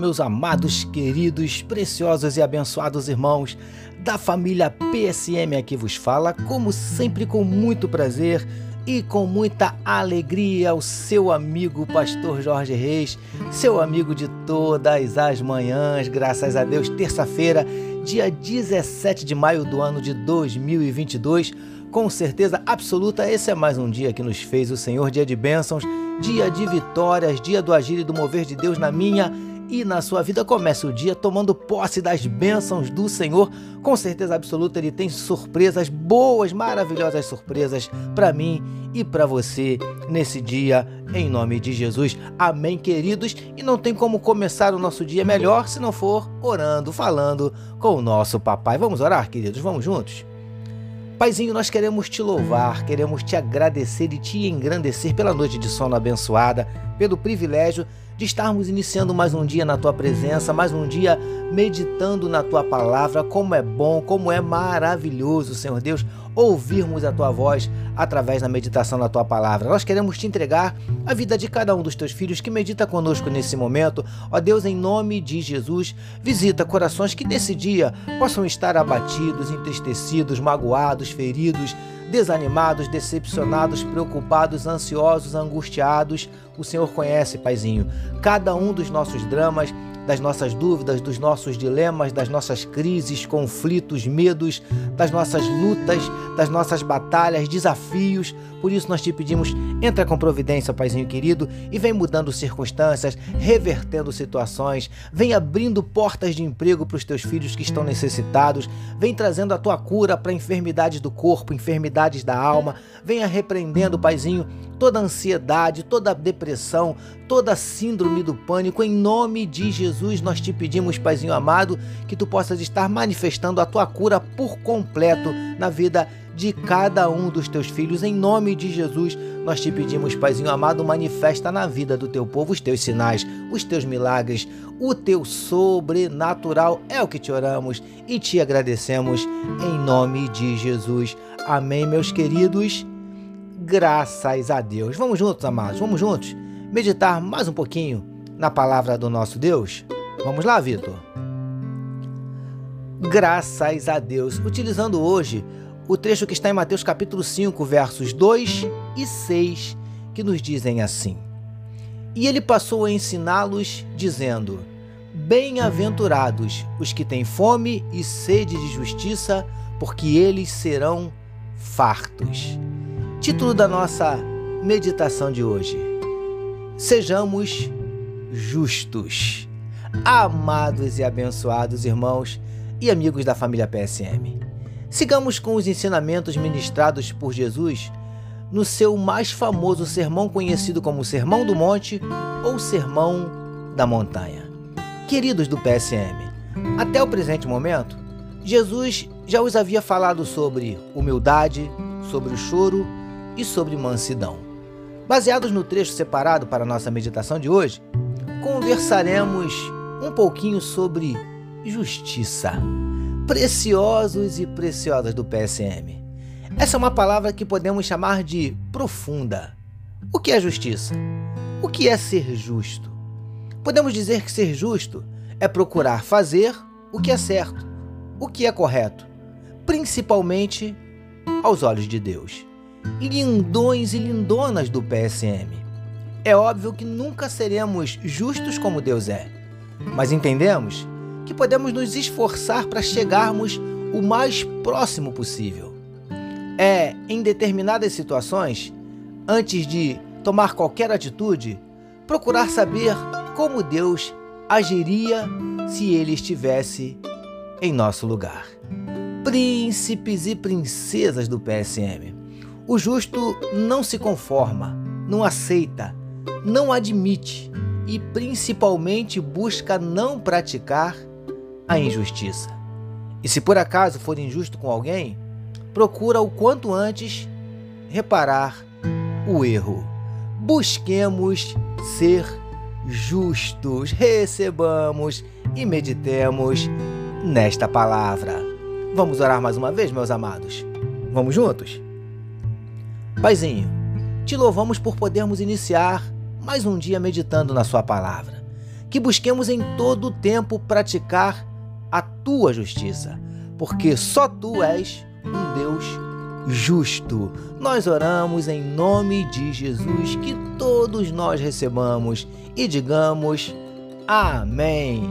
meus amados, queridos, preciosos e abençoados irmãos da família PSM aqui vos fala, como sempre com muito prazer e com muita alegria, o seu amigo pastor Jorge Reis, seu amigo de todas as manhãs, graças a Deus, terça-feira, dia 17 de maio do ano de 2022. Com certeza absoluta, esse é mais um dia que nos fez o Senhor, dia de bênçãos, dia de vitórias, dia do agir e do mover de Deus na minha e na sua vida. Comece o dia tomando posse das bênçãos do Senhor. Com certeza absoluta, Ele tem surpresas boas, maravilhosas surpresas para mim e para você nesse dia, em nome de Jesus. Amém, queridos. E não tem como começar o nosso dia melhor se não for orando, falando com o nosso papai. Vamos orar, queridos? Vamos juntos? Paizinho, nós queremos te louvar, queremos te agradecer e te engrandecer pela noite de sono abençoada, pelo privilégio de estarmos iniciando mais um dia na tua presença, mais um dia meditando na tua palavra. Como é bom, como é maravilhoso, Senhor Deus, ouvirmos a tua voz através da meditação da tua palavra. Nós queremos te entregar a vida de cada um dos teus filhos que medita conosco nesse momento. Ó Deus, em nome de Jesus, visita corações que nesse dia possam estar abatidos, entristecidos, magoados, feridos desanimados, decepcionados, preocupados, ansiosos, angustiados. O Senhor conhece, Paizinho, cada um dos nossos dramas, das nossas dúvidas, dos nossos dilemas, das nossas crises, conflitos, medos, das nossas lutas, das nossas batalhas, desafios. Por isso nós te pedimos, entra com providência, Paizinho querido, e vem mudando circunstâncias, revertendo situações, vem abrindo portas de emprego para os teus filhos que estão necessitados, vem trazendo a tua cura para enfermidades do corpo, enfermidades da alma, venha repreendendo, Paizinho, toda ansiedade, toda depressão, toda síndrome do pânico. Em nome de Jesus, nós te pedimos, Paizinho amado, que tu possas estar manifestando a tua cura por completo na vida de cada um dos teus filhos. Em nome de Jesus, nós te pedimos, Paizinho amado, manifesta na vida do teu povo os teus sinais, os teus milagres, o teu sobrenatural. É o que te oramos e te agradecemos em nome de Jesus. Amém, meus queridos. Graças a Deus. Vamos juntos, amados, vamos juntos meditar mais um pouquinho na palavra do nosso Deus? Vamos lá, Vitor. Graças a Deus. Utilizando hoje o trecho que está em Mateus capítulo 5, versos 2 e 6, que nos dizem assim: E ele passou a ensiná-los, dizendo: Bem-aventurados os que têm fome e sede de justiça, porque eles serão fartos. Título da nossa meditação de hoje: Sejamos justos. Amados e abençoados irmãos e amigos da família PSM. Sigamos com os ensinamentos ministrados por Jesus no seu mais famoso sermão conhecido como Sermão do Monte ou Sermão da Montanha. Queridos do PSM, até o presente momento, Jesus já os havia falado sobre humildade, sobre o choro e sobre mansidão. Baseados no trecho separado para nossa meditação de hoje, conversaremos um pouquinho sobre justiça preciosos e preciosas do PSM. Essa é uma palavra que podemos chamar de profunda. O que é justiça? O que é ser justo? Podemos dizer que ser justo é procurar fazer o que é certo, o que é correto, principalmente aos olhos de Deus. Lindões e lindonas do PSM. É óbvio que nunca seremos justos como Deus é, mas entendemos que podemos nos esforçar para chegarmos o mais próximo possível. É, em determinadas situações, antes de tomar qualquer atitude, procurar saber como Deus agiria se ele estivesse em nosso lugar. Príncipes e princesas do PSM. O justo não se conforma, não aceita, não admite e principalmente busca não praticar a injustiça. E se por acaso for injusto com alguém, procura o quanto antes reparar o erro. Busquemos ser justos, recebamos e meditemos nesta palavra. Vamos orar mais uma vez, meus amados? Vamos juntos? Paizinho, te louvamos por podermos iniciar mais um dia meditando na Sua palavra. que busquemos em todo o tempo praticar a tua justiça, porque só tu és um Deus justo. Nós oramos em nome de Jesus, que todos nós recebamos e digamos amém.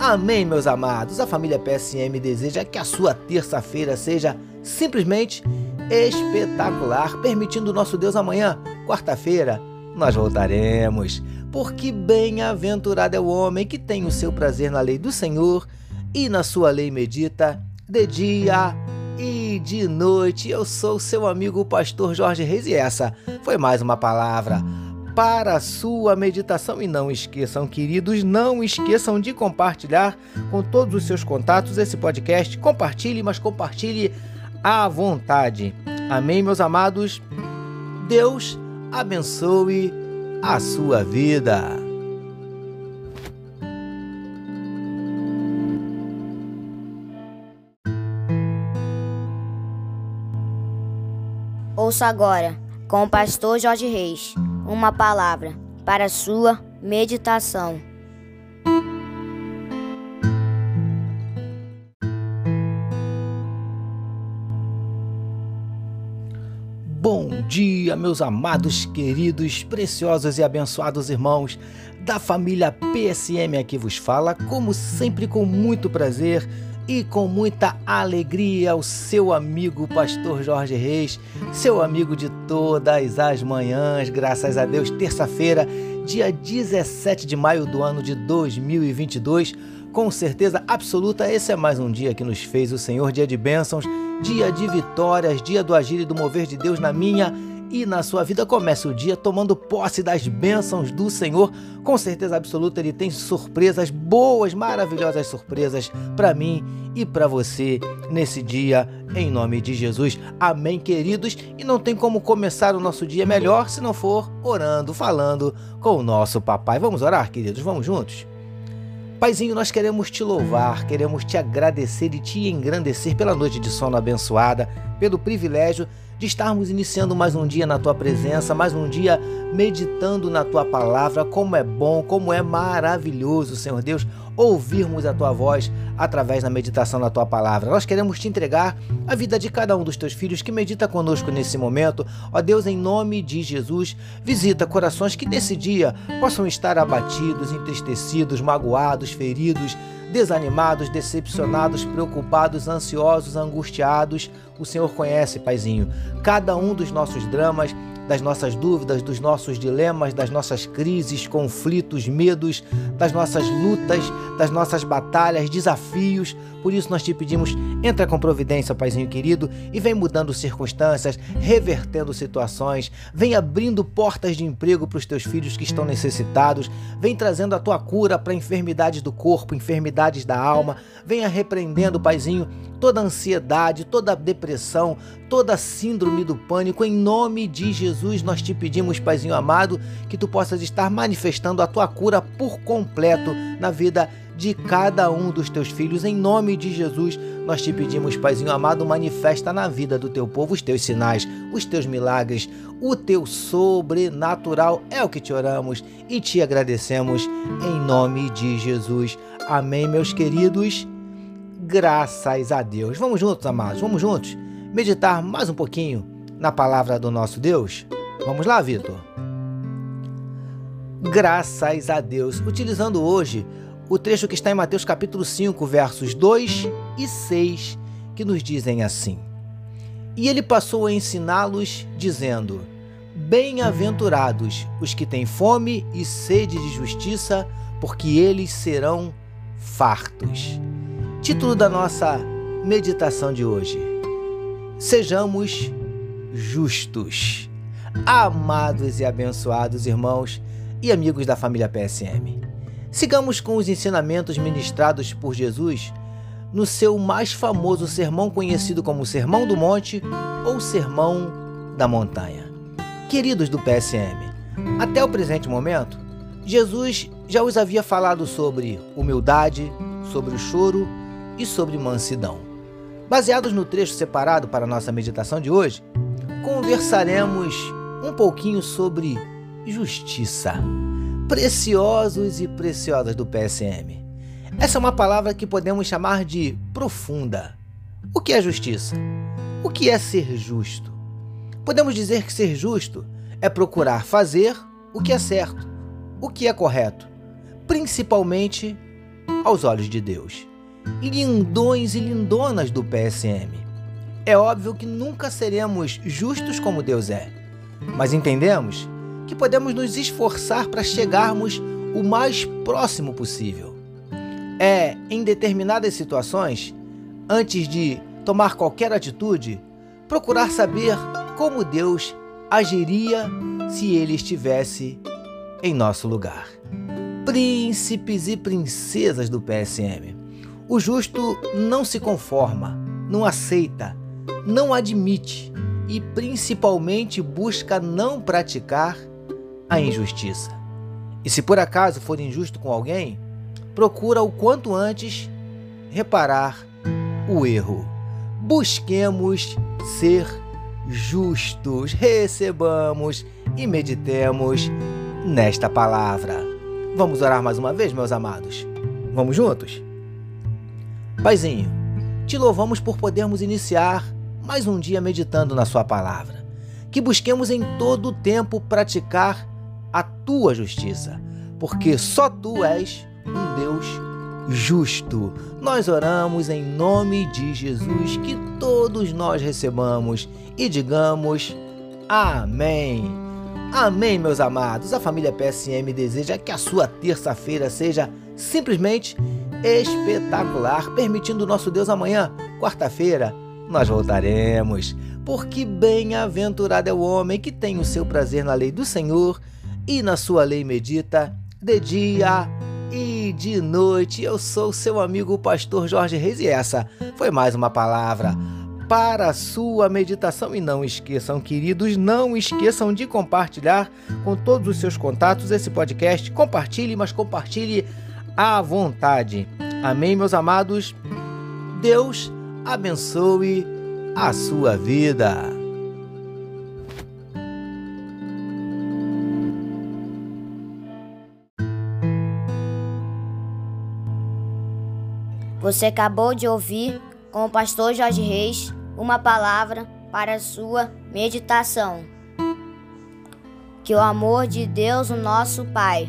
Amém, meus amados. A família PSM deseja que a sua terça-feira seja simplesmente espetacular, permitindo nosso Deus amanhã, quarta-feira, nós voltaremos. Porque bem-aventurado é o homem que tem o seu prazer na lei do Senhor e na sua lei medita de dia e de noite. Eu sou seu amigo o pastor Jorge Reis e essa foi mais uma palavra para a sua meditação. E não esqueçam, queridos, não esqueçam de compartilhar com todos os seus contatos esse podcast. Compartilhe, mas compartilhe à vontade. Amém, meus amados? Deus abençoe a sua vida. Ouça agora, com o pastor Jorge Reis, uma palavra para a sua meditação. Dia, meus amados, queridos, preciosos e abençoados irmãos da família PSM aqui vos fala, como sempre com muito prazer e com muita alegria o seu amigo pastor Jorge Reis, seu amigo de todas as manhãs, graças a Deus, terça-feira, dia 17 de maio do ano de 2022. Com certeza absoluta, esse é mais um dia que nos fez o Senhor, dia de bênçãos dia de vitórias, dia do agir e do mover de Deus na minha e na sua vida. Comece o dia tomando posse das bênçãos do Senhor. Com certeza absoluta, Ele tem surpresas boas, maravilhosas surpresas para mim e para você nesse dia, em nome de Jesus. Amém, queridos. E não tem como começar o nosso dia melhor se não for orando, falando com o nosso papai. Vamos orar, queridos? Vamos juntos? Paizinho, nós queremos te louvar, queremos te agradecer e te engrandecer pela noite de sono abençoada, pelo privilégio de estarmos iniciando mais um dia na tua presença, mais um dia meditando na tua palavra. Como é bom, como é maravilhoso, Senhor Deus, ouvirmos a tua voz através da meditação na tua palavra. Nós queremos te entregar a vida de cada um dos teus filhos que medita conosco nesse momento. Ó Deus, em nome de Jesus, visita corações que nesse dia possam estar abatidos, entristecidos, magoados, feridos desanimados, decepcionados, preocupados, ansiosos, angustiados. O Senhor conhece, Paizinho, cada um dos nossos dramas, das nossas dúvidas, dos nossos dilemas, das nossas crises, conflitos, medos, das nossas lutas, das nossas batalhas, desafios. Por isso nós te pedimos, entra com providência, Paizinho querido, e vem mudando circunstâncias, revertendo situações, vem abrindo portas de emprego para os teus filhos que estão necessitados, vem trazendo a tua cura para enfermidades do corpo, enfermidades da alma, venha repreendendo, Paizinho, toda ansiedade, toda depressão, toda síndrome do pânico, em nome de Jesus, nós te pedimos, Paizinho amado, que tu possas estar manifestando a tua cura por completo na vida de cada um dos teus filhos. Em nome de Jesus, nós te pedimos, Paizinho amado, manifesta na vida do teu povo os teus sinais, os teus milagres, o teu sobrenatural. É o que te oramos e te agradecemos em nome de Jesus. Amém, meus queridos. Graças a Deus. Vamos juntos, amados, vamos juntos meditar mais um pouquinho na palavra do nosso Deus? Vamos lá, Vitor. Graças a Deus. Utilizando hoje o trecho que está em Mateus capítulo 5, versos 2 e 6, que nos dizem assim: E ele passou a ensiná-los, dizendo: Bem-aventurados os que têm fome e sede de justiça, porque eles serão fartos. Título da nossa meditação de hoje: Sejamos justos. Amados e abençoados irmãos e amigos da família PSM, sigamos com os ensinamentos ministrados por Jesus no seu mais famoso sermão conhecido como Sermão do Monte ou Sermão da Montanha. Queridos do PSM, até o presente momento, Jesus já os havia falado sobre humildade, sobre o choro e sobre mansidão. Baseados no trecho separado para nossa meditação de hoje, conversaremos um pouquinho sobre justiça. preciosos e preciosas do PSM. Essa é uma palavra que podemos chamar de profunda. O que é justiça? O que é ser justo? Podemos dizer que ser justo é procurar fazer o que é certo, o que é correto, principalmente aos olhos de Deus. Lindões e lindonas do PSM. É óbvio que nunca seremos justos como Deus é, mas entendemos que podemos nos esforçar para chegarmos o mais próximo possível. É, em determinadas situações, antes de tomar qualquer atitude, procurar saber como Deus agiria se ele estivesse em nosso lugar. Príncipes e princesas do PSM. O justo não se conforma, não aceita, não admite e principalmente busca não praticar a injustiça. E se por acaso for injusto com alguém, procura o quanto antes reparar o erro. Busquemos ser justos, recebamos e meditemos nesta palavra. Vamos orar mais uma vez, meus amados? Vamos juntos? Paizinho, te louvamos por podermos iniciar mais um dia meditando na Sua palavra. Que busquemos em todo o tempo praticar a tua justiça, porque só tu és um Deus justo. Nós oramos em nome de Jesus, que todos nós recebamos e digamos amém. Amém, meus amados. A família PSM deseja que a sua terça-feira seja simplesmente espetacular, permitindo nosso Deus amanhã, quarta-feira, nós voltaremos. Porque bem-aventurado é o homem que tem o seu prazer na lei do Senhor e na sua lei medita de dia e de noite. Eu sou seu amigo o pastor Jorge Reis e essa foi mais uma palavra para a sua meditação. E não esqueçam, queridos, não esqueçam de compartilhar com todos os seus contatos esse podcast. Compartilhe, mas compartilhe à vontade. Amém, meus amados? Deus abençoe a sua vida. Você acabou de ouvir, com o pastor Jorge Reis, uma palavra para a sua meditação. Que o amor de Deus, o nosso Pai,